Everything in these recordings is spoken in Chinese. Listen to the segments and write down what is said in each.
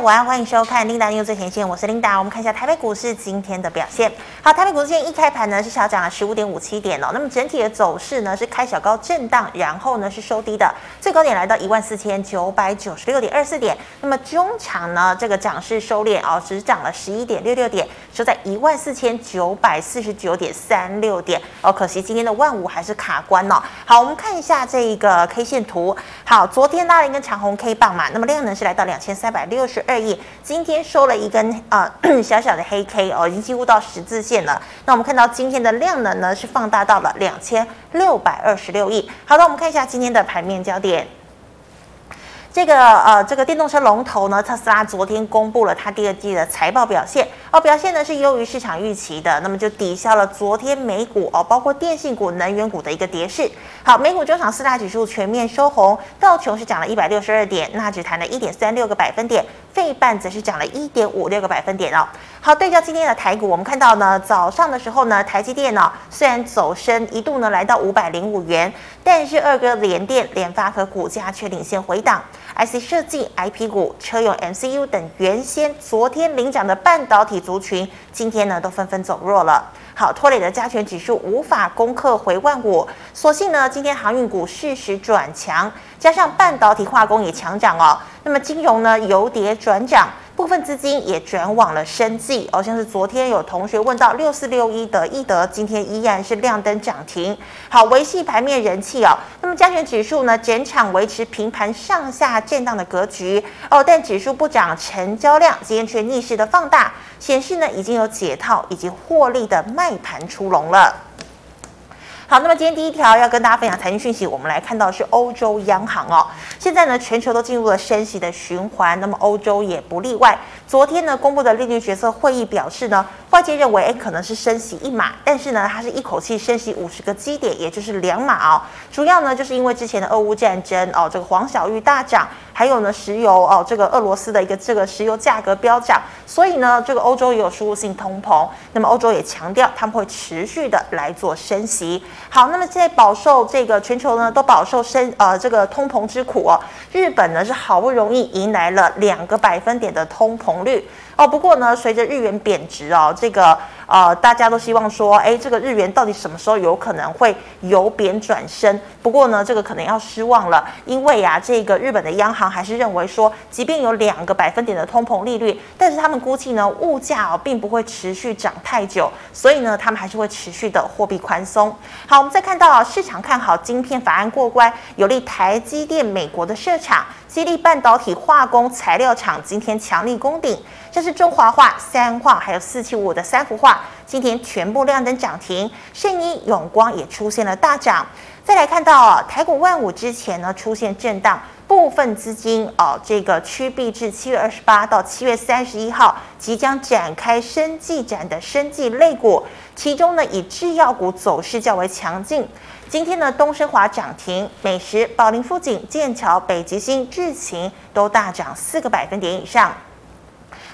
午安，欢迎收看《琳达用最前线》，我是琳达。我们看一下台北股市今天的表现。好，台北股市今天一开盘呢是小涨了十五点五七点哦。那么整体的走势呢是开小高震荡，然后呢是收低的，最高点来到一万四千九百九十六点二四点。那么中场呢这个涨势收敛哦，只涨了十一点六六点，收在一万四千九百四十九点三六点哦。可惜今天的万五还是卡关哦。好，我们看一下这一个 K 线图。好，昨天拉了一根长红 K 棒嘛，那么量呢是来到两千三百六十二亿，今天收了一根啊、小小的黑 K 哦，已经几乎到十字线了。那我们看到今天的量能呢是放大到了两千六百二十六亿。好的，我们看一下今天的盘面焦点。这个呃，这个电动车龙头呢，特斯拉昨天公布了它第二季的财报表现哦，表现呢是优于市场预期的，那么就抵消了昨天美股哦，包括电信股、能源股的一个跌势。好，美股周场四大指数全面收红，道琼是涨了一百六十二点，纳指弹了一点三六个百分点，费半则是涨了一点五六个百分点哦。好，对照今天的台股，我们看到呢，早上的时候呢，台积电呢、哦、虽然走升一度呢来到五百零五元，但是二哥联电、联发科股价却领先回档。IC 设计、IP 股、车用 MCU 等原先昨天领涨的半导体族群，今天呢都纷纷走弱了。好，拖累的加权指数无法攻克回万五，所幸呢今天航运股适时转强，加上半导体化工也强涨哦。那么金融呢由跌转涨。部分资金也转往了生技，哦、像是昨天有同学问到六四六一的易德，今天依然是亮灯涨停，好维系盘面人气哦。那么加权指数呢，整场维持平盘上下震荡的格局哦，但指数不涨，成交量今天却逆势的放大，显示呢已经有解套以及获利的卖盘出笼了。好，那么今天第一条要跟大家分享财经讯息，我们来看到是欧洲央行哦。现在呢，全球都进入了升息的循环，那么欧洲也不例外。昨天呢，公布的利率决策会议表示呢，外界认为诶可能是升息一码，但是呢，它是一口气升息五十个基点，也就是两码哦。主要呢，就是因为之前的俄乌战争哦，这个黄小玉大涨，还有呢，石油哦，这个俄罗斯的一个这个石油价格飙涨，所以呢，这个欧洲也有输入性通膨。那么欧洲也强调他们会持续的来做升息。好，那么现在饱受这个全球呢都饱受升呃这个通膨之苦哦。日本呢是好不容易迎来了两个百分点的通膨率哦。不过呢，随着日元贬值哦，这个。呃，大家都希望说，哎，这个日元到底什么时候有可能会由贬转升？不过呢，这个可能要失望了，因为呀，这个日本的央行还是认为说，即便有两个百分点的通膨利率，但是他们估计呢，物价哦并不会持续涨太久，所以呢，他们还是会持续的货币宽松。好，我们再看到啊市场看好晶片法案过关，有利台积电美国的设厂。激励半导体化工材料厂今天强力攻顶，这是中华画、三化还有四七五的三幅画，今天全部亮灯涨停。圣一永光也出现了大涨。再来看到啊，台股万五之前呢出现震荡，部分资金哦这个趋避至七月二十八到七月三十一号即将展开生技展的生技类股，其中呢以制药股走势较为强劲。今天呢，东升华涨停，美食、宝林富锦、剑桥、北极星、智勤都大涨四个百分点以上。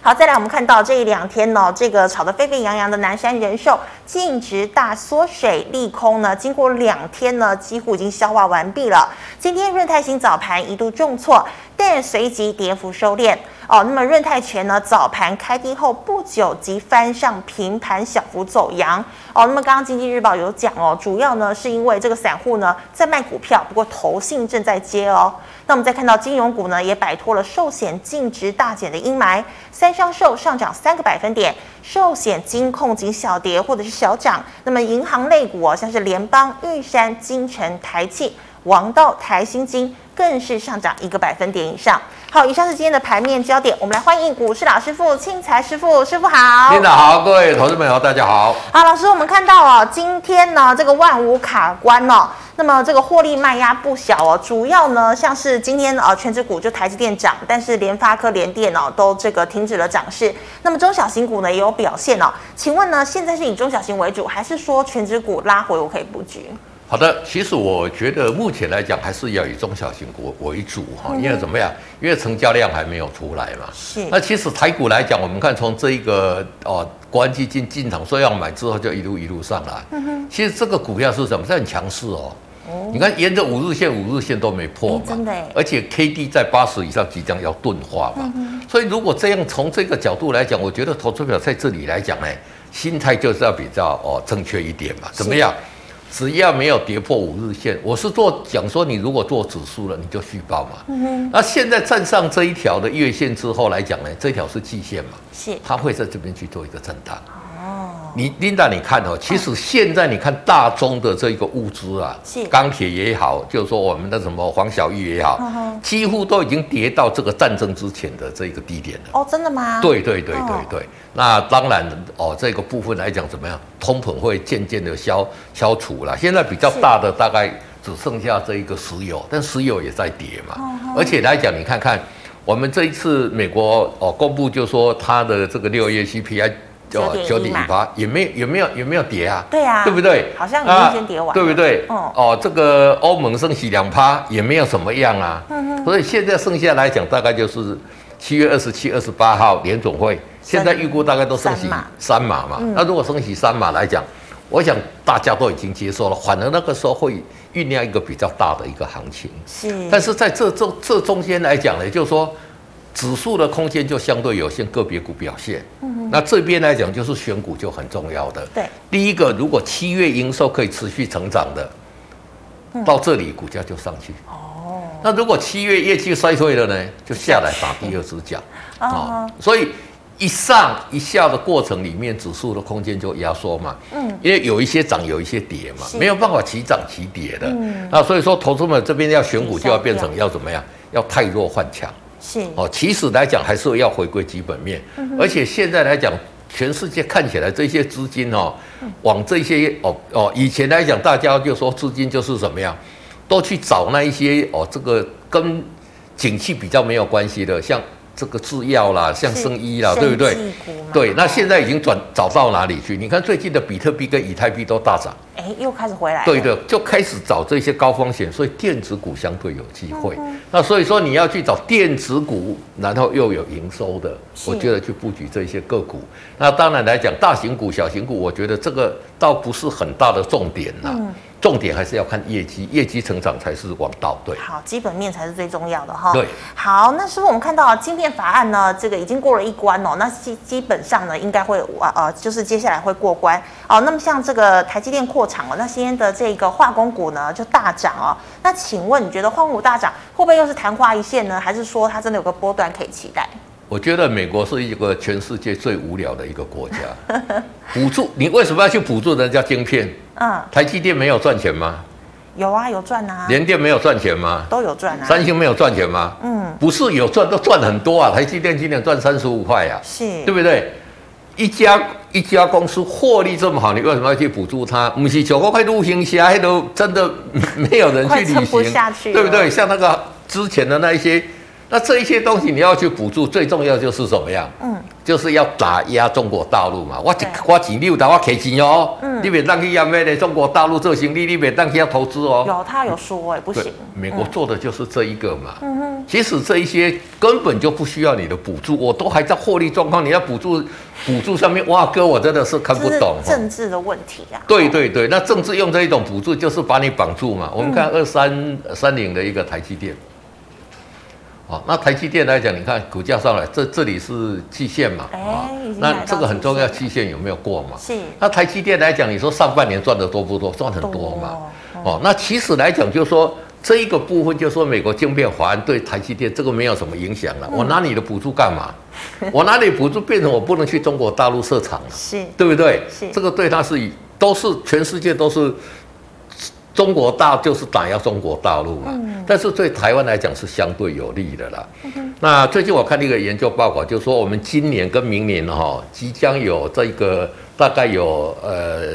好，再来我们看到这一两天呢，这个炒得沸沸扬扬的南山人寿净值大缩水，利空呢，经过两天呢，几乎已经消化完毕了。今天润泰新早盘一度重挫，但随即跌幅收敛。哦，那么润泰全呢，早盘开低后不久即翻上平盘，小幅走阳。哦，那么刚刚经济日报有讲哦，主要呢是因为这个散户呢在卖股票，不过投信正在接哦。那我们再看到金融股呢也摆脱了寿险净值大减的阴霾，三商寿上涨三个百分点，寿险金控仅小跌或者是小涨。那么银行类股哦，像是联邦、玉山、金城、台企、王道、台新金更是上涨一个百分点以上。好，以上是今天的盘面焦点，我们来欢迎股市老师傅庆财师傅，师傅好。领导好，各位投资朋友大家好。好，老师，我们看到哦，今天呢这个万五卡关哦，那么这个获利卖压不小哦，主要呢像是今天呃全指股就台积电涨，但是联发科、联电哦都这个停止了涨势，那么中小型股呢也有表现哦，请问呢现在是以中小型为主，还是说全指股拉回我可以布局？好的，其实我觉得目前来讲还是要以中小型股为主哈，因为怎么样？因为成交量还没有出来嘛。是。那其实台股来讲，我们看从这一个哦，国安基金进场说要买之后，就一路一路上来。嗯哼。其实这个股票是什么？是很强势哦。哦，你看沿着五日线，五日线都没破嘛，真的，而且 K D 在八十以上即将要钝化嘛，所以如果这样从这个角度来讲，我觉得投资表在这里来讲呢，心态就是要比较哦正确一点嘛，怎么样？只要没有跌破五日线，我是做讲说，你如果做指数了，你就续报嘛。那现在站上这一条的月线之后来讲呢，这条是季线嘛？是。它会在这边去做一个震荡。哦。你琳达，你看哦，其实现在你看大宗的这个物资啊，是钢铁也好，就是说我们的什么黄小玉也好，几乎都已经跌到这个战争之前的这个低点了。哦，真的吗？对对对对对。那当然哦，这个部分来讲怎么样？通膨会渐渐的消消除了。现在比较大的大概只剩下这一个石油，但石油也在跌嘛。而且来讲，你看看我们这一次美国哦公布，就说它的这个六月 CPI。哦，九点一八也没有，有没有，有没有跌啊？对啊，对不对？好像已经先跌完，对不对？哦，哦，这个欧盟升息两趴也没有什么样啊。嗯。所以现在剩下来讲，大概就是七月二十七、二十八号联总会，现在预估大概都升息三码嘛。那如果升息三码来讲，我想大家都已经接受了，反而那个时候会酝酿一个比较大的一个行情。是。但是在这中这中间来讲呢，就是说。指数的空间就相对有限，个别股表现。嗯，那这边来讲就是选股就很重要的。对，第一个，如果七月营收可以持续成长的，到这里股价就上去。哦，那如果七月业绩衰退了呢，就下来打第二只脚。哦，所以一上一下的过程里面，指数的空间就压缩嘛。嗯，因为有一些涨，有一些跌嘛，没有办法齐涨齐跌的。嗯，那所以说，投资们这边要选股就要变成要怎么样？要太弱换强。是。哦，其实来讲还是要回归基本面，而且现在来讲，全世界看起来这些资金哦，往这些哦哦，以前来讲大家就说资金就是怎么样，都去找那一些哦，这个跟景气比较没有关系的，像。这个制药啦，像生医啦，对不对？对，那现在已经转找到哪里去？你看最近的比特币跟以太币都大涨，哎，又开始回来。对的，就开始找这些高风险，所以电子股相对有机会。嗯、那所以说你要去找电子股，然后又有营收的，我觉得去布局这些个股。那当然来讲，大型股、小型股，我觉得这个倒不是很大的重点呐。嗯重点还是要看业绩，业绩成长才是王道。对，好，基本面才是最重要的哈。对，好，那是不是我们看到啊，晶片法案呢？这个已经过了一关哦，那基基本上呢，应该会啊呃，就是接下来会过关哦。那么像这个台积电扩厂了，那今天的这个化工股呢就大涨哦。那请问你觉得化工股大涨会不会又是昙花一现呢？还是说它真的有个波段可以期待？我觉得美国是一个全世界最无聊的一个国家，补助你为什么要去补助人家晶片？嗯，台积电没有赚钱吗？有啊，有赚啊。联电没有赚钱吗？都有赚啊。三星没有赚钱吗？嗯，不是有赚，都赚很多啊。台积电今年赚三十五块啊，是，对不对？一家一家公司获利这么好，你为什么要去补助它？不是九个块陆行侠都真的没有人去履行，对不对？像那个之前的那一些。那这一些东西你要去补助，最重要就是怎么样？嗯，就是要打压中国大陆嘛。我一花钱六打我给钱哦。嗯，你别当去要咩的中国大陆做生意，你别当去要投资哦。有他有说哎，不行。美国做的就是这一个嘛。嗯哼。其实这一些根本就不需要你的补助，我都还在获利状况，你要补助补助上面，哇哥，我真的是看不懂。政治的问题啊。对对对，那政治用这一种补助就是把你绑住嘛。我们看二三三零的一个台积电。哦，那台积电来讲，你看股价上来，这这里是季线嘛？啊，那这个很重要，季线有没有过嘛？是。那台积电来讲，你说上半年赚的多不多？赚很多嘛。哦，那其实来讲，就是说这一个部分，就是说美国晶片法案对台积电这个没有什么影响了。我拿你的补助干嘛？我拿你补助变成我不能去中国大陆设厂了，是，对不对？是。这个对他是都是全世界都是。中国大就是打压中国大陆嘛，但是对台湾来讲是相对有利的啦。那最近我看一个研究报告，就是说我们今年跟明年哈，即将有这个大概有呃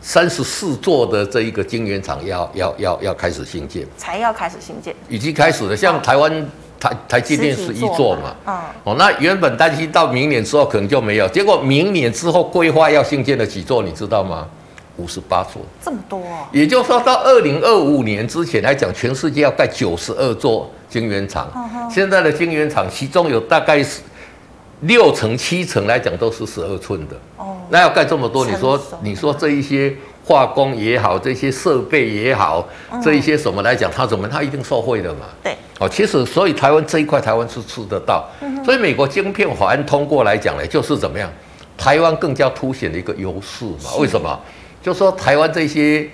三十四座的这一个晶圆厂要要要要开始兴建，才要开始兴建，已经开始了。像台湾台台积电是一座嘛，嗯，哦，那原本担心到明年之后可能就没有，结果明年之后规划要兴建的几座，你知道吗？五十八座，这么多哦，也就是说到二零二五年之前来讲，全世界要盖九十二座晶圆厂。现在的晶圆厂，其中有大概是六成七成来讲都是十二寸的。哦，那要盖这么多，你说你说这一些化工也好，这些设备也好，这一些什么来讲，它怎么它一定受惠的嘛？对，哦，其实所以台湾这一块台湾是吃得到，所以美国晶片法案通过来讲呢，就是怎么样，台湾更加凸显的一个优势嘛？为什么？就说台湾这些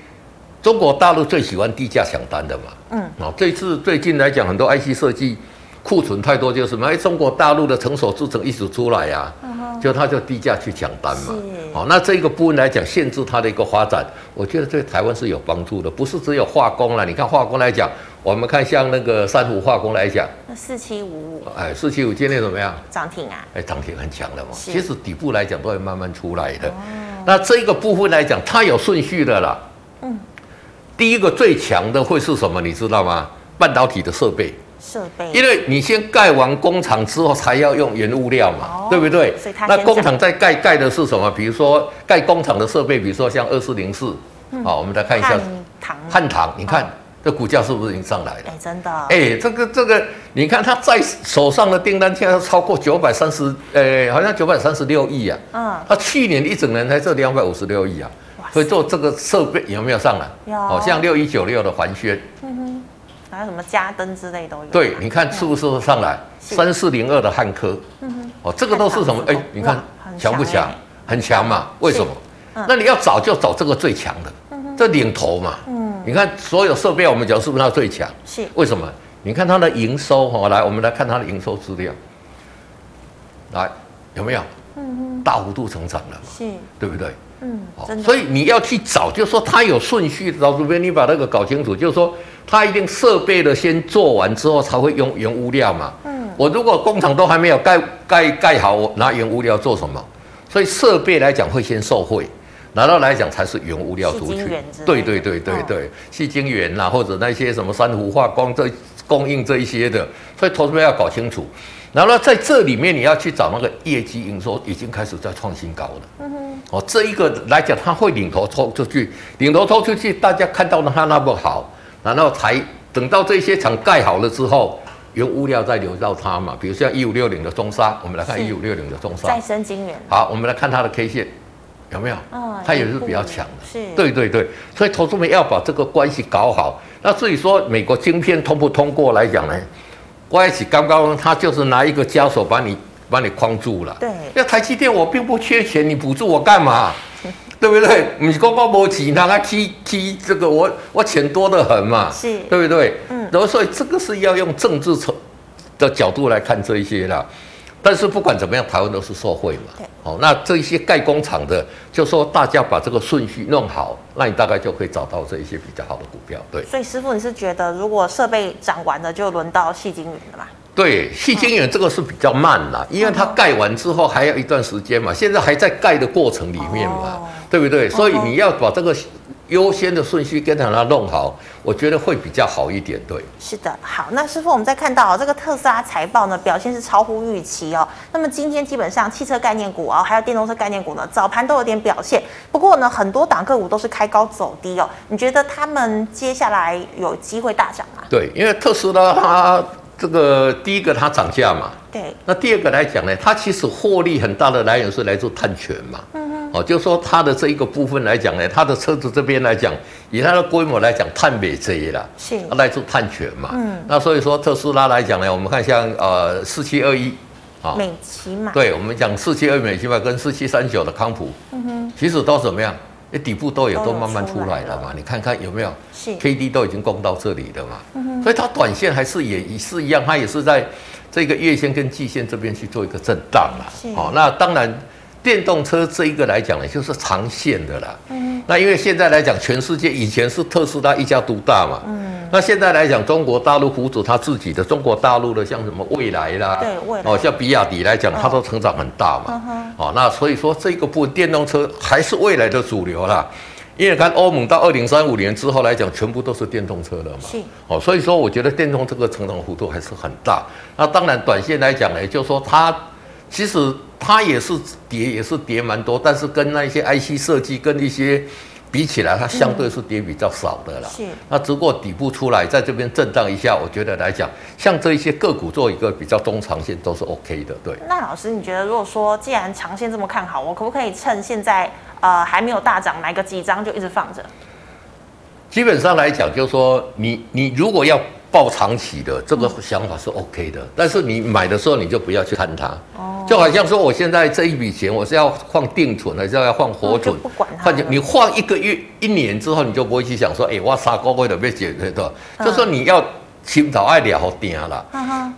中国大陆最喜欢低价抢单的嘛？嗯，哦，这次最近来讲，很多 IC 设计。库存太多就是什么？哎，中国大陆的成熟制程一直出来呀、啊，就他就低价去抢单嘛。好，那这个部分来讲，限制它的一个发展，我觉得对台湾是有帮助的。不是只有化工了，你看化工来讲，我们看像那个珊瑚化工来讲，那四七五五，哎，四七五今天怎么样？涨停啊？哎，涨停很强的嘛。其实底部来讲都会慢慢出来的。那这个部分来讲，它有顺序的啦。嗯，第一个最强的会是什么？你知道吗？半导体的设备。设备，因为你先盖完工厂之后，才要用原物料嘛，哦、对不对？那工厂在盖盖的是什么？比如说盖工厂的设备，比如说像二四零四，好，我们来看一下汉唐，汉唐，你看、哦、这股价是不是已经上来了？哎，真的，哎，这个这个，你看他在手上的订单现在超过九百三十，呃，好像九百三十六亿啊。嗯，他去年一整年才这两百五十六亿啊，所以做这个设备有没有上来？有，好像六一九六的环宣。嗯哼。还有什么家灯之类都有。对，你看是不是上来？三四零二的汉科，嗯哼哦，这个都是什么？哎，你看强不强？很强嘛？为什么？那你要找就找这个最强的，这领头嘛。嗯，你看所有设备，我们讲是不是它最强？是。为什么？你看它的营收哈，来，我们来看它的营收资料。来，有没有？嗯，大幅度成长了嘛？是，对不对？嗯，所以你要去找，就是说它有顺序，老师们，你把那个搞清楚，就是说。它一定设备的先做完之后才会用原物料嘛。嗯，我如果工厂都还没有盖盖盖好，我拿原物料做什么？所以设备来讲会先受惠，拿到来讲才是原物料出去。对对对对对，细晶圆呐，或者那些什么珊瑚化工这供应这一些的，所以投资者要搞清楚。然后呢，在这里面你要去找那个业绩营收已经开始在创新高了。嗯哼，哦，这一个来讲，它会领头抽出去，领头抽出去，大家看到了它那么好。然后才等到这些厂盖好了之后，原物料再流到它嘛。比如像一五六零的中沙，我们来看一五六零的中沙。再生晶圆。好，我们来看它的 K 线，有没有？嗯，它也是比较强的。是。对对对，所以投资们要把这个关系搞好。那至于说美国晶片通不通过来讲呢？关系刚刚他就是拿一个枷锁把你 把你框住了。对。那台积电我并不缺钱，你补助我干嘛？对不对？你光光没钱，他踢踢这个，我我钱多得很嘛，是，对不对？嗯，然后所以这个是要用政治层的角度来看这一些啦。但是不管怎么样，台湾都是受惠嘛。对，好，那这一些盖工厂的，就说大家把这个顺序弄好，那你大概就可以找到这一些比较好的股票。对，所以师傅，你是觉得如果设备涨完了，就轮到细晶圆了吗？对，细晶圆这个是比较慢啦，因为它盖完之后还要一段时间嘛，现在还在盖的过程里面嘛。哦对不对？所以你要把这个优先的顺序跟它弄好，我觉得会比较好一点。对，是的。好，那师傅，我们再看到这个特斯拉财报呢，表现是超乎预期哦。那么今天基本上汽车概念股啊，还有电动车概念股呢，早盘都有点表现。不过呢，很多档个股都是开高走低哦。你觉得他们接下来有机会大涨吗？对，因为特斯拉它这个第一个它涨价嘛，对。那第二个来讲呢，它其实获利很大的来源是来自碳权嘛。嗯。哦，就说它的这一个部分来讲呢，它的车子这边来讲，以它的规模来讲，碳美这一啦，是来自碳权嘛。嗯，那所以说特斯拉来讲呢，我们看像呃四七二一啊，美骑嘛，对，我们讲四七二美骑嘛跟四七三九的康普，嗯哼，其实都怎么样？哎，底部都有都慢慢出来了嘛，你看看有没有？是 K D 都已经攻到这里的嘛，嗯哼，所以它短线还是也也是一样，它也是在这个月线跟季线这边去做一个震荡嘛。是，哦，那当然。电动车这一个来讲呢，就是长线的啦。嗯。那因为现在来讲，全世界以前是特斯拉一家独大嘛。嗯。那现在来讲，中国大陆扶持它自己的，中国大陆的像什么蔚来啦，对，蔚来。哦，像比亚迪来讲，它都成长很大嘛。哦，那所以说这个部分电动车还是未来的主流啦。因为看欧盟到二零三五年之后来讲，全部都是电动车了嘛。是。哦，所以说我觉得电动这个成长幅度还是很大。那当然，短线来讲呢，就是说它其实。它也是跌，也是跌蛮多，但是跟那些 IC 设计跟一些比起来，它相对是跌比较少的啦。是。那如果底部出来，在这边震荡一下，我觉得来讲，像这一些个股做一个比较中长线都是 OK 的。对。那老师，你觉得如果说既然长线这么看好，我可不可以趁现在呃还没有大涨，买个几张就一直放着？基本上来讲，就是说你你如果要抱长期的，这个想法是 OK 的，但是你买的时候你就不要去看它。哦。就好像说，我现在这一笔钱，我是要放定存，还是要放活存？不管它。你放一个月、一年之后，你就不会去想说，哎，我杀高位的被解决的。就说你要。青岛爱聊定了，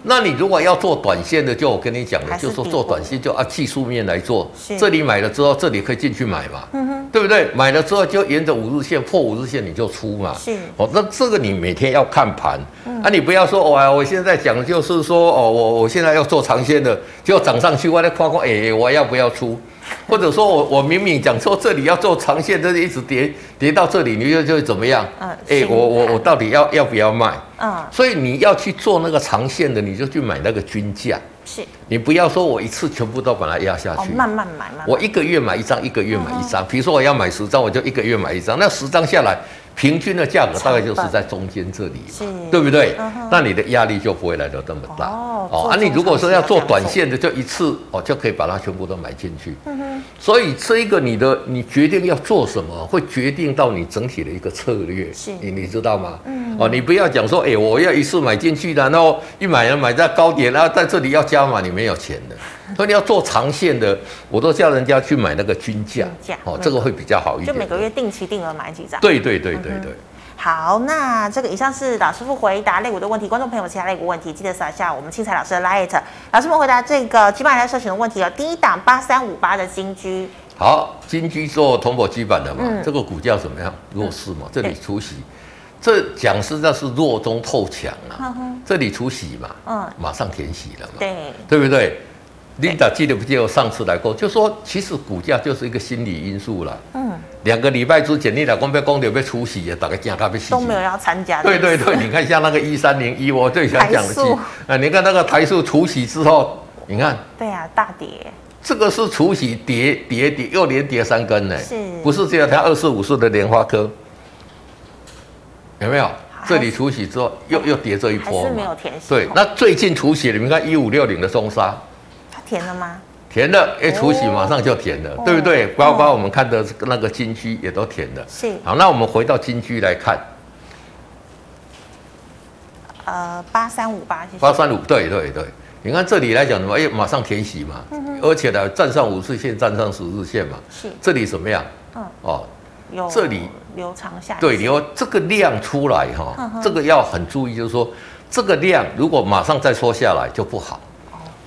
那你如果要做短线的，就我跟你讲的，就是说做短线就按技术面来做。这里买了之后，这里可以进去买嘛，对不对？买了之后就沿着五日线破五日线你就出嘛。是。哦，那这个你每天要看盘，啊，你不要说哦，我现在讲的就是说哦，我我现在要做长线的，就涨上去，我来夸夸，哎，我要不要出？或者说我我明明讲说这里要做长线，但是一直跌跌到这里，你又就会怎么样？嗯，哎，我我我到底要要不要卖？嗯，所以你要去做那个长线的，你就去买那个均价。是，你不要说我一次全部都把它压下去，慢慢买嘛。我一个月买一张，一个月买一张。比如说我要买十张，我就一个月买一张，那十张下来。平均的价格大概就是在中间这里，对不对？那你的压力就不会来得这么大哦。啊，你如果说要做短线的，就一次哦就可以把它全部都买进去。所以这一个你的你决定要做什么，会决定到你整体的一个策略。你你知道吗？哦，你不要讲说，哎，我要一次买进去的，然后一买要买在高点，然后在这里要加码，你没有钱的。所以你要做长线的，我都叫人家去买那个均价，哦，这个会比较好一点。就每个月定期定额买几张。对对对对对。好，那这个以上是老师傅回答类股的问题，观众朋友其他类股问题记得扫一下我们庆财老师的 Light。老师们回答这个基本上社群的问题有第一档八三五八的金居。好，金居做铜箔基板的嘛，这个股价怎么样？弱势嘛，这里除息，这讲实在是弱中透强啊。这里除息嘛，嗯，马上填息了嘛，对，对不对？琳达记得不记得我上次来过？就说其实股价就是一个心理因素了。嗯，两个礼拜之前，你老公被公牛被出席，大概加咖啡都没有要参加。对对对，你看像那个一三零一，我最想讲的是，啊，你看那个台塑除息之后，你看，对啊，大跌。这个是除息跌跌跌，又连跌三根呢，是，不是只有它二四五四的莲花科？有没有？这里除息之后又又跌这一波，是没有填息。对，那最近除息，你们看一五六零的中砂。填了吗？甜了，一，除息马上就甜了，哦、对不对？包括我们看的那个金居也都甜了。是。好，那我们回到金居来看。呃，八三五八，八三五，对对对。你看这里来讲什么？哎，马上填息嘛。嗯、而且呢，站上五日线，站上十日线嘛。是。这里怎么样？嗯。哦。有。这里留长下。对，你说这个量出来哈，这个要很注意，就是说这个量如果马上再缩下来就不好。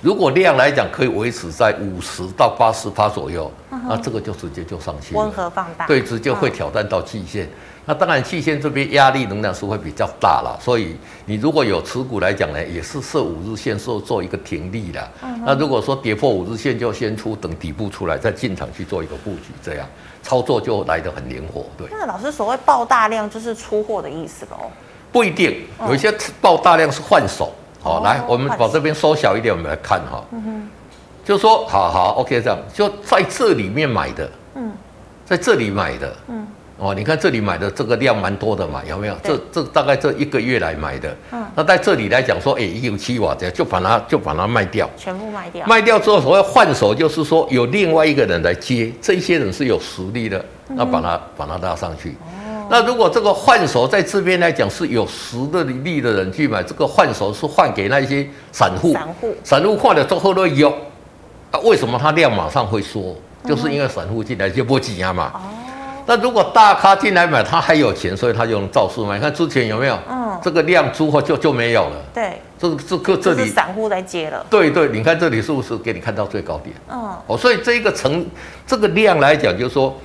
如果量来讲可以维持在五十到八十趴左右，那、这个就直接就上去了。温和放大。对，直接会挑战到季线。嗯、那当然，季线这边压力能量是会比较大了，所以你如果有持股来讲呢，也是设五日线做做一个停利的。嗯、那如果说跌破五日线就先出，等底部出来再进场去做一个布局，这样操作就来得很灵活。对。那老师所谓爆大量就是出货的意思喽？不一定，有一些爆大量是换手。好，来，我们把这边缩小一点，我们来看哈。嗯哼，就说，好好，OK，这样，就在这里面买的，嗯，在这里买的，嗯，哦，你看这里买的这个量蛮多的嘛，有没有？这这大概这一个月来买的，嗯，那在这里来讲说，哎，一有七瓦这样，就把它就把它卖掉，全部卖掉，卖掉之后，所谓换手就是说有另外一个人来接，这些人是有实力的，那把它把它拉上去。那如果这个换手在这边来讲是有实力的人去买，这个换手是换给那些散户，散户，散户换了之后都有，啊，为什么它量马上会缩？就是因为散户进来就不挤压嘛。哦。那如果大咖进来买，他还有钱，所以他就能造势嘛。你看之前有没有？嗯。这个量之后就就没有了。对。这个这个这里散户在接了。对对，你看这里是不是给你看到最高点？嗯。哦，所以这一个成这个量来讲，就是说。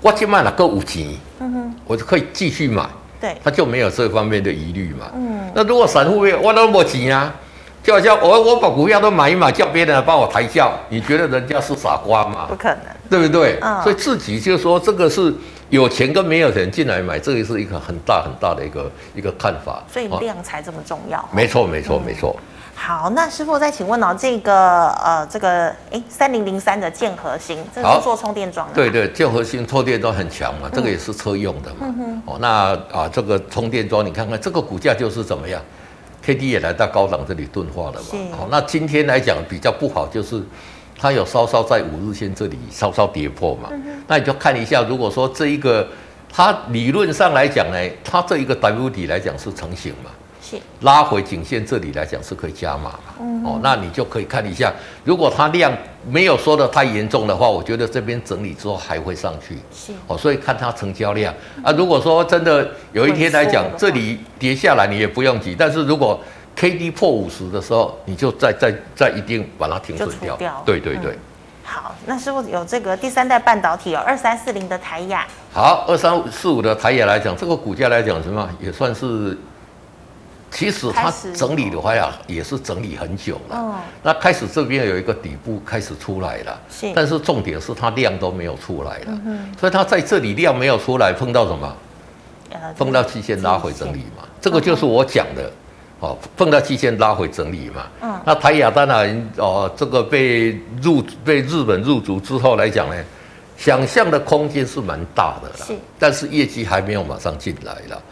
我去卖了个五级，嗯哼，我就可以继续买，对，他就没有这方面的疑虑嘛。嗯，那如果散户我那么急啊，就好像我我把股票都买一买，叫别人来帮我抬轿，你觉得人家是傻瓜吗？不可能，对不对？嗯，所以自己就说这个是有钱跟没有钱进来买，这个是一个很大很大的一个一个看法。所以量才这么重要。没错，没错，没错。好，那师傅再请问哦，这个呃，这个哎，三零零三的健和兴，这个是做充电桩的。对对，健和兴充电桩很强嘛，这个也是车用的嘛。嗯哼。哦，那啊，这个充电桩，你看看这个股价就是怎么样？K D 也来到高档这里钝化了嘛。好。哦，那今天来讲比较不好，就是它有稍稍在五日线这里稍稍跌破嘛。嗯。那你就看一下，如果说这一个它理论上来讲呢，它这一个 W 底来讲是成型嘛。拉回颈线这里来讲是可以加码嘛？嗯、哦，那你就可以看一下，如果它量没有说的太严重的话，我觉得这边整理之后还会上去。是哦，所以看它成交量啊。如果说真的有一天来讲，这里跌下来你也不用急，但是如果 K D 破五十的时候，你就再再再一定把它停损掉。掉对对对、嗯。好，那师傅有这个第三代半导体有二三四零的台亚。好，二三四五的台亚来讲，这个股价来讲什么也算是。其实它整理的话呀，也是整理很久了。哦。那开始这边有一个底部开始出来了。是。但是重点是它量都没有出来了。嗯。所以它在这里量没有出来，碰到什么？碰到期限拉回整理嘛。这个就是我讲的。哦。碰到期限拉回整理嘛。嗯。那台亚当然哦，这个被入被日本入主之后来讲呢，想象的空间是蛮大的了。是。但是业绩还没有马上进来了。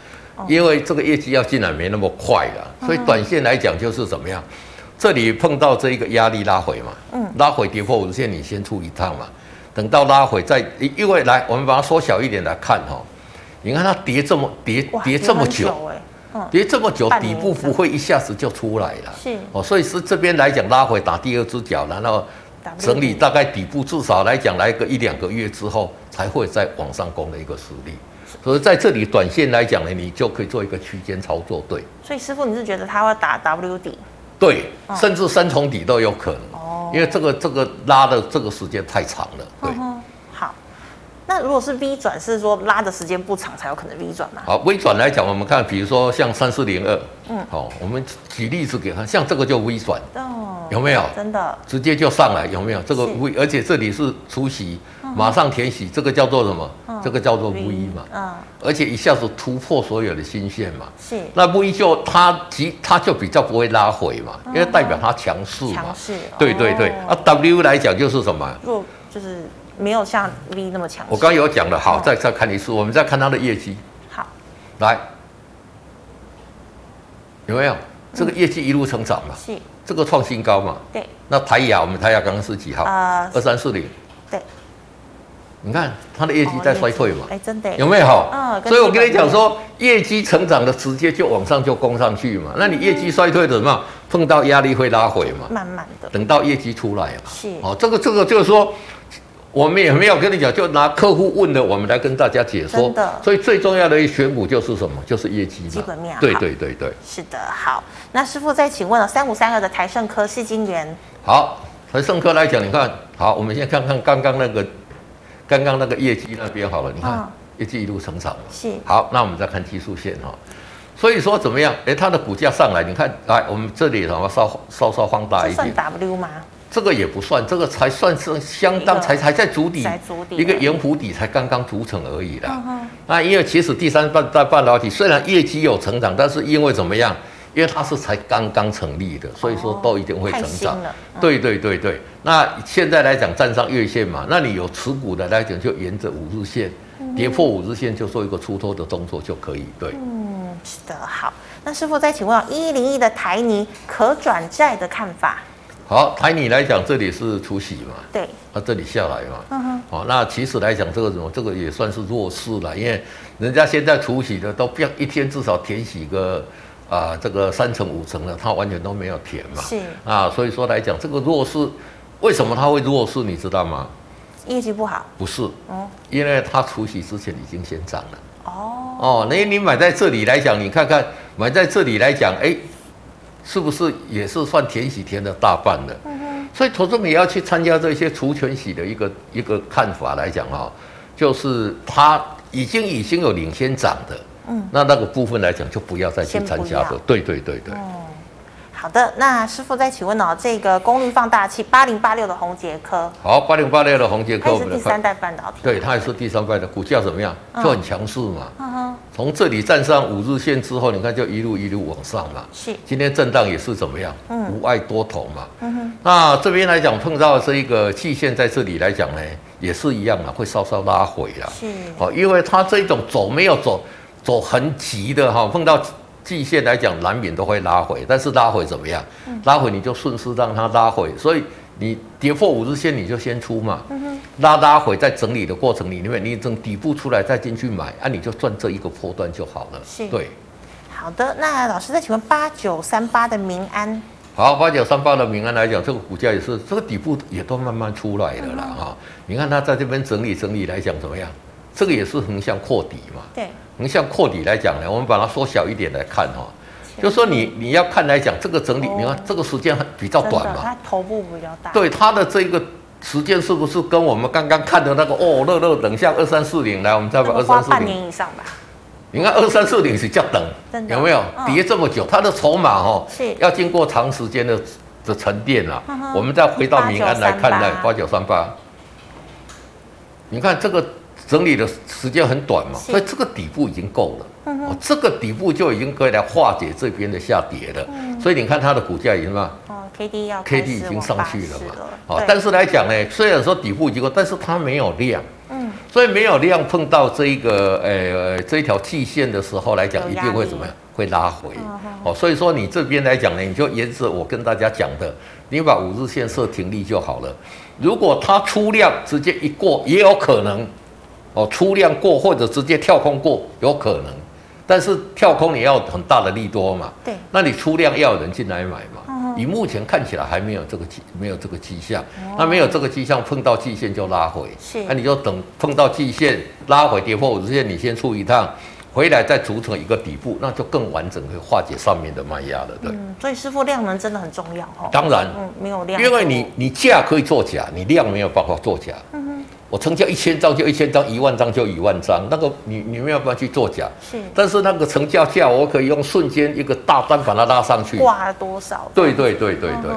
因为这个业绩要进来没那么快了，所以短线来讲就是怎么样？这里碰到这一个压力拉回嘛，嗯，拉回跌破五日线，你先出一趟嘛，等到拉回再，因为来我们把它缩小一点来看哈，你看它跌这么跌跌这么久，跌这么久，底部不会一下子就出来了，是。哦，所以是这边来讲拉回打第二只脚，然后整理大概底部至少来讲来个一两个月之后才会再往上攻的一个实力。所以在这里短线来讲呢，你就可以做一个区间操作，对。所以师傅，你是觉得它会打 W 底？对，哦、甚至三重底都有可能。哦。因为这个这个拉的这个时间太长了，对。哦、好，那如果是 V 转，是说拉的时间不长才有可能 V 转吗？好，V 转来讲，我们看，比如说像三四零二，嗯，好，我们举例子给他，像这个就 V 转。哦。有没有？真的。直接就上来，有没有？这个 V，而且这里是除息。马上填息，这个叫做什么？嗯、这个叫做 V 嘛。嗯。而且一下子突破所有的新线嘛。是。那 V 就它其它就比较不会拉回嘛，嗯、因为代表它强势嘛。强势。对对对。哦、啊，W 来讲就是什么？弱，就是没有像 V 那么强势。我刚刚有讲了，好，再再看一次，我们再看它的业绩。好。来，有没有？这个业绩一路成长嘛。是。这个创新高嘛。对。那台亚，我们台亚刚刚是几号？呃。二三四零。对。你看它的业绩在衰退嘛？哎，真的有没有？嗯，所以我跟你讲说，业绩成长的直接就往上就攻上去嘛。那你业绩衰退的什么？碰到压力会拉回嘛？慢慢的，等到业绩出来嘛。是哦，这个这个就是说，我们也没有跟你讲，就拿客户问的，我们来跟大家解说。真的。所以最重要的一选股就是什么？就是业绩嘛。基本面。对对对对。是的，好。那师傅再请问了，三五三二的台盛科矽晶圆。好，台盛科来讲，你看好，我们先看看刚刚那个。刚刚那个业绩那边好了，你看、哦、业绩一路成长嘛。是。好，那我们再看技术线哈。所以说怎么样？哎，它的股价上来，你看，来我们这里什么稍稍稍放大一点。算 W 吗？这个也不算，这个才算是相当才才在足底，一个圆弧底才刚刚组成而已啦。嗯、那因为其实第三半代半导体虽然业绩有成长，但是因为怎么样？因为它是才刚刚成立的，所以说都一定会成长。哦嗯、对对对对，那现在来讲站上月线嘛，那你有持股的来讲就沿着五日线，跌破五日线就做一个出脱的动作就可以。对，嗯，是的，好。那师傅再请问，一一零一的台泥可转债的看法？好，台泥来讲这里是除息嘛？对，那、啊、这里下来嘛？嗯哼。好，那其实来讲这个什么，这个也算是弱势了，因为人家现在除息的都不要一天至少填息个。啊，这个三成五成的，它完全都没有填嘛。是啊，所以说来讲，这个弱势，为什么它会弱势？你知道吗？业绩不好？不是，嗯，因为它除息之前已经先涨了。哦哦，那你买在这里来讲，你看看买在这里来讲，哎，是不是也是算填息填的大半了？嗯哼。所以投资者也要去参加这些除权息的一个一个看法来讲啊，就是它已经已经有领先涨的。嗯，那那个部分来讲，就不要再去参加了。对对对对。哦，好的，那师傅再请问哦，这个功率放大器八零八六的宏杰科，好，八零八六的宏杰科，它是第三代半导体，对，它也是第三代的，股价怎么样？嗯、就很强势嘛。嗯哼，从这里站上五日线之后，你看就一路一路往上嘛。是，今天震荡也是怎么样？嗯，无碍多头嘛。嗯哼，那这边来讲碰到这一个季线在这里来讲呢，也是一样啊，会稍稍拉回啦。是，哦，因为它这种走没有走走很急的哈，碰到。季线来讲，难免都会拉回，但是拉回怎么样？拉回你就顺势让它拉回，所以你跌破五日线你就先出嘛。拉拉回在整理的过程里面，你从底部出来再进去买，啊，你就赚这一个波段就好了。是，对。好的，那老师再请问八九三八的民安。好，八九三八的民安来讲，这个股价也是这个底部也都慢慢出来了啦哈。你看它在这边整理整理来讲怎么样？这个也是横向扩底嘛。对。横向扩底来讲呢，我们把它缩小一点来看哈，就说你你要看来讲这个整理，你看这个时间很比较短嘛，它头部比较大。对它的这个时间是不是跟我们刚刚看的那个哦热热等下二三四零来，我们再把二三四零。半年以上吧。你看二三四零是叫等，有没有跌这么久？它的筹码哈是要经过长时间的的沉淀啊。我们再回到明安来看待，八九三八，你看这个。整理的时间很短嘛，所以这个底部已经够了，哦，这个底部就已经可以来化解这边的下跌了。所以你看它的股价已经嘛，哦，K D 要 K D 已经上去了嘛，哦，但是来讲呢，虽然说底部已经够，但是它没有量，嗯，所以没有量碰到这一个呃这一条季线的时候来讲，一定会怎么样？会拉回，哦，所以说你这边来讲呢，你就沿着我跟大家讲的，你把五日线设停利就好了。如果它出量直接一过，也有可能。哦，出量过或者直接跳空过有可能，但是跳空你要很大的利多嘛。对，那你出量要有人进来买嘛。嗯。你目前看起来还没有这个迹，没有这个迹象。哦。那没有这个迹象，碰到季线就拉回。是。那你就等碰到季线拉回跌破五日线，你先出一趟，回来再组成一个底部，那就更完整，可以化解上面的卖压了。对。嗯。所以师傅量能真的很重要哦。当然。嗯，没有量。因为你你价可以作假，你量没有办法作假。嗯。我成交一千张就一千张，一万张就一万张，那个你你没有办法去作假。是，但是那个成交价我可以用瞬间一个大单把它拉上去。挂了多少？对对对对对。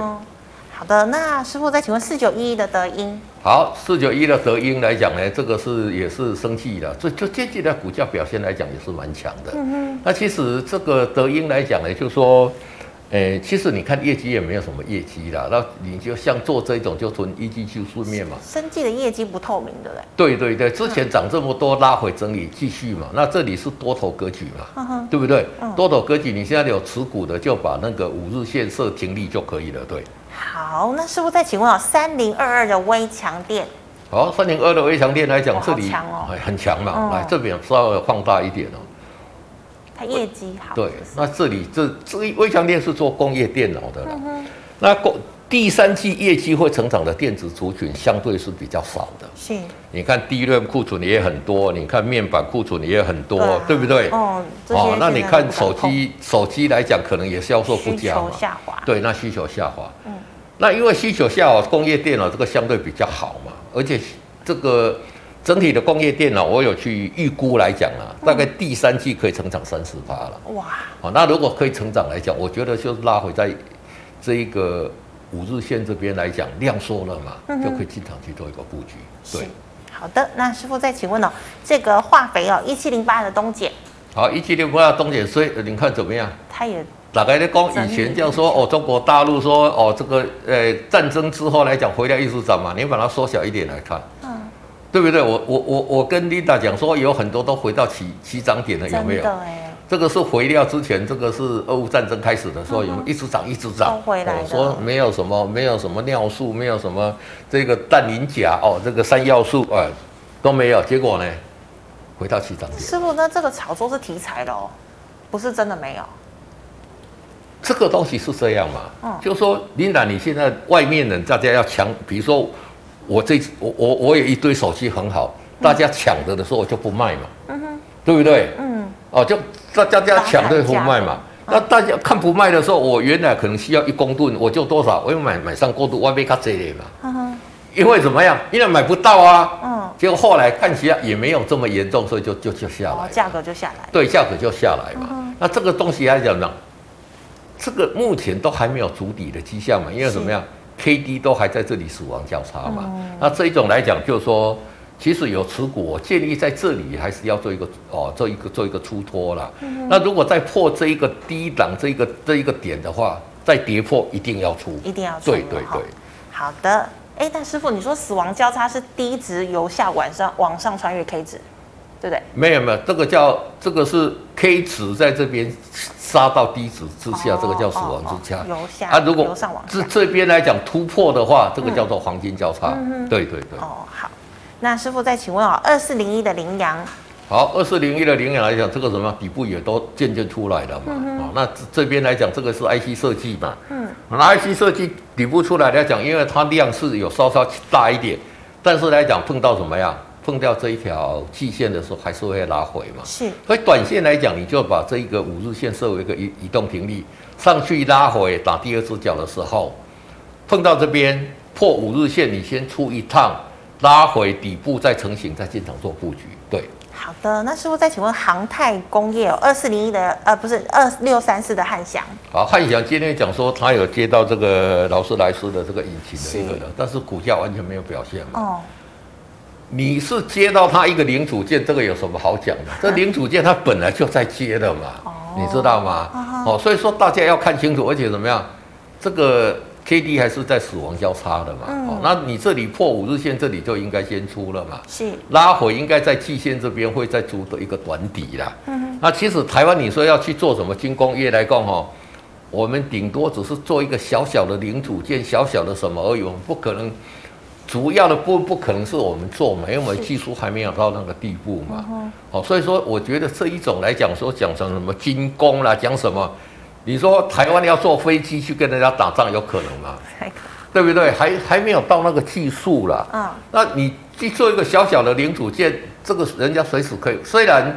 好的，那师傅再请问四九一一的德英。好，四九一的德英来讲呢，这个是也是生气的，这就近期的股价表现来讲也是蛮强的。嗯哼。那其实这个德英来讲呢，就是说。诶，其实你看业绩也没有什么业绩啦，那你就像做这种就纯一机技术面嘛。生技的业绩不透明的嘞。对对对，之前涨这么多，拉回整理继续嘛，那这里是多头格局嘛，对不对？嗯、多头格局，你现在有持股的就把那个五日线设停利就可以了，对。好，那师傅再请问啊，三零二二的微强电。好，三零二的微强电来讲，这里强哦，很强嘛，嗯、来这边稍微放大一点哦。业绩好，对，那这里这这微强电是做工业电脑的了。嗯、那工第三季业绩会成长的电子族群相对是比较少的。是，你看 DRAM 库存也很多，你看面板库存也很多，对，啊、对不对？哦，哦，那你看手机手机来讲，可能也销售不佳嘛。需求下滑。对，那需求下滑。嗯，那因为需求下滑，工业电脑这个相对比较好嘛，而且这个。整体的工业电脑，我有去预估来讲啊，大概第三季可以成长三十趴了。哇！好，那如果可以成长来讲，我觉得就是拉回在这一个五日线这边来讲，量缩了嘛，嗯、就可以进场去做一个布局。对，好的。那师傅再请问哦，这个化肥哦，一七零八的东碱。好，一七零八的东碱，所以你看怎么样？它也大概的讲，以前这样说哦，中国大陆说哦，这个呃战争之后来讲，回来一直涨嘛，你把它缩小一点来看。对不对？我我我我跟 Linda 讲说，有很多都回到起起涨点了，有没有？这个是回料之前，这个是俄乌战争开始的时候，有一直涨一直涨。回来说没有什么，没有什么尿素，没有什么这个氮磷钾哦，这个三要素哎都没有。结果呢，回到起涨点。师傅，那这个炒作是题材的哦，不是真的没有。这个东西是这样嘛？嗯，就说 Linda，你现在外面人大家要抢，比如说。我这我我我也一堆手机很好，大家抢着的时候我就不卖嘛，嗯哼，对不对？嗯，哦，就大家家抢着不卖嘛。那大家看不卖的时候，我原来可能需要一公吨，我就多少？我要买买上过度，外面卡这里嘛。嗯哼，因为怎么样？因为买不到啊。嗯，结果后来看起来也没有这么严重，所以就就就下来，价格就下来。对，价格就下来嘛。那这个东西来讲呢，这个目前都还没有筑底的迹象嘛，因为怎么样，K D 都还在这里死亡交叉嘛。嗯、那这一种来讲，就是说，其实有持股，我建议在这里还是要做一个哦，做一个做一个出脱啦。嗯、那如果再破这一个低档这一个这一个点的话，再跌破一定要出，一定要出。对对对。好的，哎，但师傅，你说死亡交叉是低值由下往上往上穿越 K 值，对不对？没有没有，这个叫这个是 K 值在这边杀到低值之下，哦、这个叫死亡之下。由下啊，如果由上往这这边来讲突破的话，这个叫做黄金交叉。嗯、对对对。哦，好，那师傅再请问啊，二四零一的羚羊。好，二四零一的羚羊来讲，这个什么底部也都渐渐出来了嘛。嗯、哼那这边来讲，这个是 IC 设计嘛。嗯。那 IC 设计底部出来来讲，因为它量是有稍稍大一点，但是来讲碰到什么样？碰掉这一条季线的时候，还是会拉回嘛。是。所以短线来讲，你就把这一个五日线设为一个移移动停利，上去拉回打第二只脚的时候，碰到这边破五日线，你先出一趟，拉回底部再成型，再进场做布局。对。好的，那师傅再请问航太工业二四零一的呃不是二六三四的汉翔。好，汉翔今天讲说他有接到这个劳斯莱斯的这个引擎的一个的，但是股价完全没有表现嘛。哦。你是接到他一个零组件，这个有什么好讲的？这零组件它本来就在接的嘛，哦、你知道吗？哦，所以说大家要看清楚，而且怎么样，这个。K D 还是在死亡交叉的嘛？嗯、哦，那你这里破五日线，这里就应该先出了嘛？是拉回应该在季线这边会再出的一个短底啦。嗯，那其实台湾你说要去做什么军工业来讲哈，我们顶多只是做一个小小的零组件，小小的什么而已，我们不可能主要的不不可能是我们做嘛，因为我们技术还没有到那个地步嘛。哦，所以说我觉得这一种来讲说讲成什么军工啦，讲什么。你说台湾要坐飞机去跟人家打仗，有可能吗？对不对？还还没有到那个技术啦。嗯。那你去做一个小小的零组件，这个人家随时可以。虽然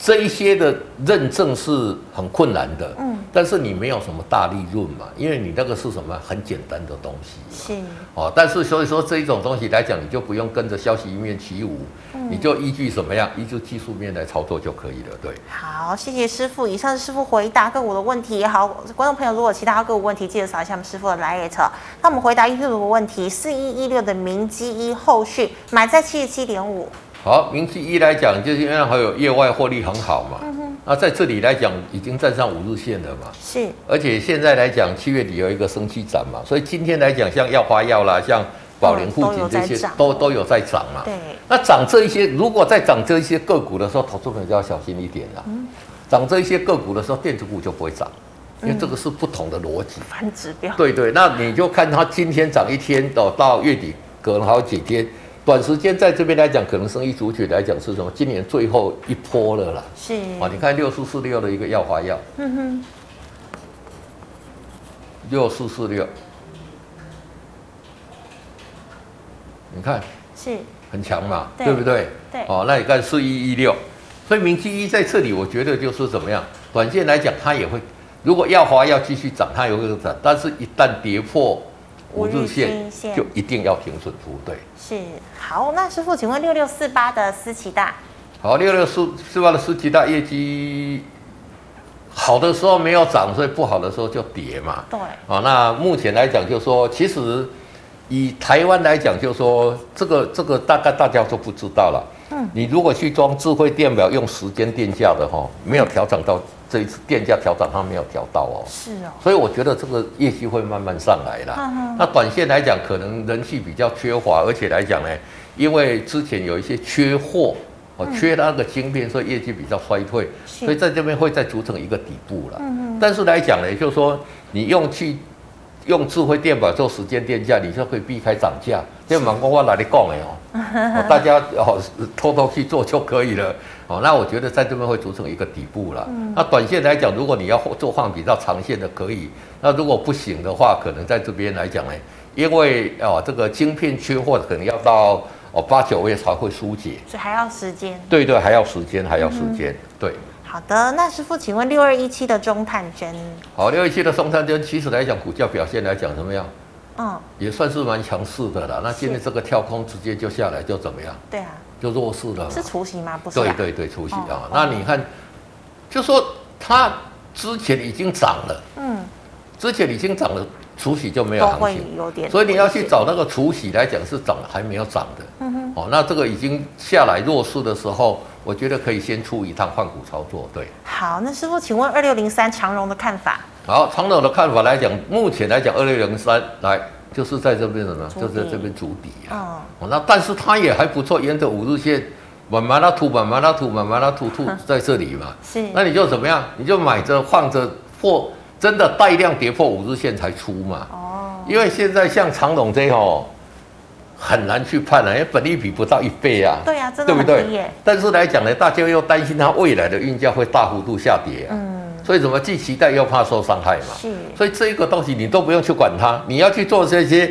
这一些的认证是很困难的。嗯。但是你没有什么大利润嘛？因为你那个是什么很简单的东西。是。哦，但是所以说这一种东西来讲，你就不用跟着消息一面起舞，嗯、你就依据什么样？依据技术面来操作就可以了。对。好，谢谢师傅。以上是师傅回答个股的问题。好，观众朋友，如果其他个股问题，记得扫一下我们师傅的 lite，。那我们回答一个问题：四一一六的明基一后续买在七十七点五。好，明基一来讲，就是因为还有业外获利很好嘛。嗯那在这里来讲，已经站上五日线了嘛？是。而且现在来讲，七月底有一个升期展嘛，所以今天来讲，像药华药啦，像宝龄护颈这些，都都有在涨嘛。对。那涨这一些，如果在涨这一些个股的时候，投资者就要小心一点了。嗯。涨这一些个股的时候，电子股就不会涨，因为这个是不同的逻辑。反指标。对对，那你就看它今天涨一天，到到月底隔了好几天。短时间在这边来讲，可能生意主体来讲是什么？今年最后一波了啦。是啊，你看六四四六的一个药华药，嗯哼，六四四六，你看是很强嘛，对，对不对？对，哦，那你看四一一六，所以明基一在这里，我觉得就是怎么样？短线来讲，它也会，如果药华药继续涨，它也会涨，但是一旦跌破。五日线就一定要停损出，对。是好，那师傅，请问六六四八的思琪大。好，六六四四八的思琪大业绩好的时候没有涨，所以不好的时候就跌嘛。对。啊，那目前来讲，就是说，其实以台湾来讲，就是说，这个这个大概大家都不知道了。嗯。你如果去装智慧电表，用时间电价的哈，没有调整到。这一次电价调整，它没有调到哦，是哦，所以我觉得这个业绩会慢慢上来了。那短线来讲，可能人气比较缺乏，而且来讲呢，因为之前有一些缺货，哦，缺那个晶片，所以业绩比较衰退，所以在这边会再组成一个底部了。但是来讲呢，就是说你用去用智慧电表做时间电价，你就可以避开涨价。这蛮公话哪里讲的哦，大家哦偷偷去做就可以了。哦，那我觉得在这边会组成一个底部了。嗯、那短线来讲，如果你要做放比较长线的，可以。那如果不行的话，可能在这边来讲呢，因为哦这个晶片缺货，可能要到哦八九月才会疏解，所以还要时间。对对，还要时间，还要时间。嗯、对。好的，那师傅，请问六二一七的中探针。好，六二一七的中探针，其实来讲，股价表现来讲怎么样？嗯，也算是蛮强势的了。那今天这个跳空直接就下来，就怎么样？对啊。就弱势的，是除夕吗？不是、啊，对对对，除夕啊。哦、那你看，就说它之前已经涨了，嗯，之前已经涨了，除夕就没有行情，有点，所以你要去找那个除夕来讲是涨了还没有涨的。嗯哼，哦，那这个已经下来弱势的时候，我觉得可以先出一趟换股操作。对，好，那师傅，请问二六零三长荣的看法？好，长荣的看法来讲，目前来讲二六零三来就是在这边的呢，就是在这边筑底啊。哦，那但是它也还不错，沿着五日线。慢慢的吐，慢慢的吐，慢慢的吐吐在这里嘛。是。那你就怎么样？你就买着放着破，真的带量跌破五日线才出嘛。哦。因为现在像长荣这哦，很难去判了，因为本利比不到一倍啊。对啊。对不对？但是来讲呢，大家又担心它未来的运价会大幅度下跌啊。嗯。所以怎么既期待又怕受伤害嘛。是。所以这一个东西你都不用去管它，你要去做这些。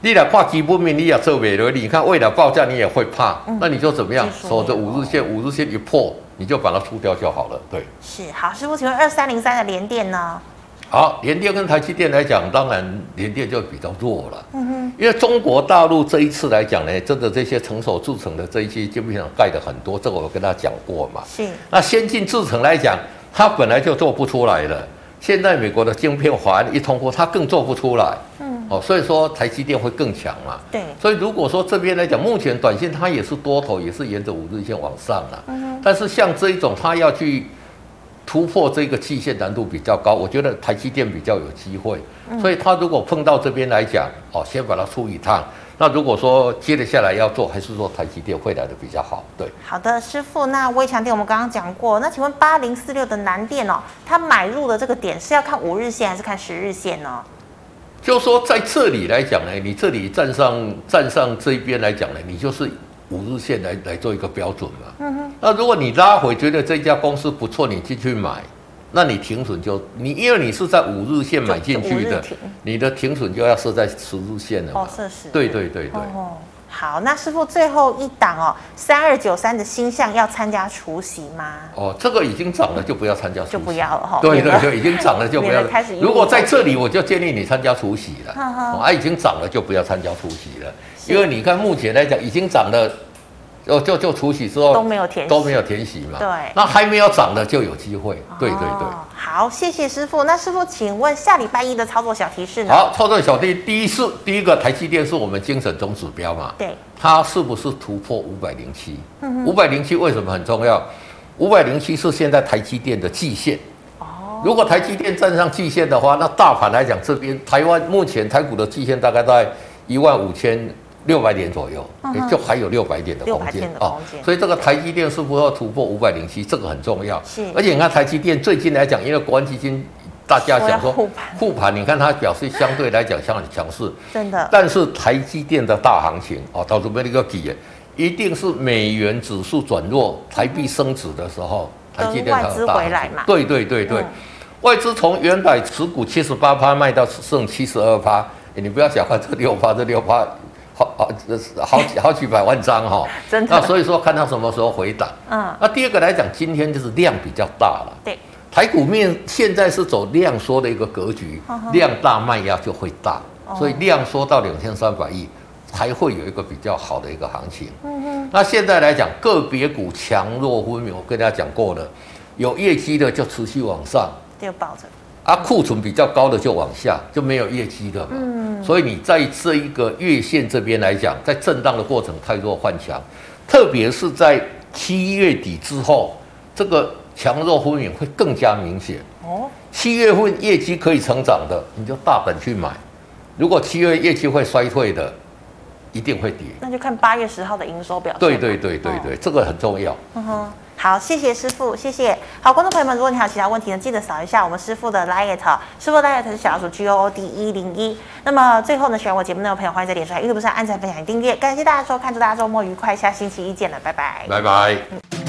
你来看基本面，你也做美了。你看未来报价，你也会怕。嗯、那你就怎么样？守着五日线，五日线一破，你就把它出掉就好了。对，是好。师傅，请问二三零三的联电呢？好，联电跟台积电来讲，当然联电就比较弱了。嗯哼。因为中国大陆这一次来讲呢，真的这些成熟制成的这一些基本上盖的很多，这个我跟他讲过嘛。是。那先进制成来讲，它本来就做不出来了。现在美国的晶片法案一通过，它更做不出来。嗯，哦，所以说台积电会更强嘛。对。所以如果说这边来讲，目前短线它也是多头，也是沿着五日线往上了。嗯。但是像这一种，它要去突破这个季线难度比较高，我觉得台积电比较有机会。嗯。所以它如果碰到这边来讲，哦，先把它出一趟。那如果说接着下来要做，还是说台积电会来的比较好？对，好的，师傅。那微强电我们刚刚讲过，那请问八零四六的南电哦，它买入的这个点是要看五日线还是看十日线呢？就说在这里来讲呢，你这里站上站上这一边来讲呢，你就是五日线来来做一个标准嘛。嗯哼。那如果你拉回觉得这家公司不错，你进去买。那你停损就你，因为你是在五日线买进去的，你的停损就要设在十日线了嘛。哦，设十。对对对对。哦，好，那师傅最后一档哦，三二九三的星象要参加除息吗？哦，这个已经涨了，就不要参加除息。就不要了哈。对对对，已经涨了就不要了。开始。如果在这里，我就建议你参加除息了。啊，已经涨了就不要参加除息了，因为你看目前来讲已经涨了。哦，就就除息之后都没有填息，都没有填息嘛。对，那还没有涨的就有机会。对对对。好，谢谢师傅。那师傅，请问下礼拜一的操作小提示呢？好，操作小提第一是第一个台积电是我们精神总指标嘛？对。它是不是突破五百零七？五百零七为什么很重要？五百零七是现在台积电的季线。哦。如果台积电站上季线的话，那大盘来讲，这边台湾目前台股的季线大概在一万五千。六百点左右，就还有六百点的空间哦，所以这个台积电是不是要突破五百零七？这个很重要。是，而且你看台积电最近来讲，因为国安基金大家讲说护盘，你看它表示相对来讲相对强势，真的。但是台积电的大行情哦，到这边那个底，一定是美元指数转弱，台币升值的时候，台积电才有大行情。对对对对，外资从原来持股七十八趴卖到剩七十二趴，你不要小看这六趴，这六趴。好好，这是好几好几百万张哈，真的。那所以说，看它什么时候回档。嗯。那第二个来讲，今天就是量比较大了。对。台股面现在是走量缩的一个格局，量大卖压就会大，所以量缩到两千三百亿才会有一个比较好的一个行情。嗯哼。那现在来讲，个别股强弱分明，我跟大家讲过了，有业绩的就持续往上，就保着。啊，库存比较高的就往下，就没有业绩的嘛。嗯，所以你在这一个月线这边来讲，在震荡的过程太弱换强，特别是在七月底之后，这个强弱分明会更加明显。哦，七月份业绩可以成长的，你就大胆去买；如果七月业绩会衰退的，一定会跌。那就看八月十号的营收表现。对对对对对，哦、这个很重要。嗯哼。好，谢谢师傅，谢谢。好，观众朋友们，如果你还有其他问题呢，记得扫一下我们师傅的 liet，师傅 liet 是小老鼠 G O O D 一零一。那么最后呢，喜欢我节目的朋友，欢迎在脸书、YouTube 上按赞、分享、订阅。感谢大家收看，祝大家周末愉快，下星期一见了，拜拜。拜拜。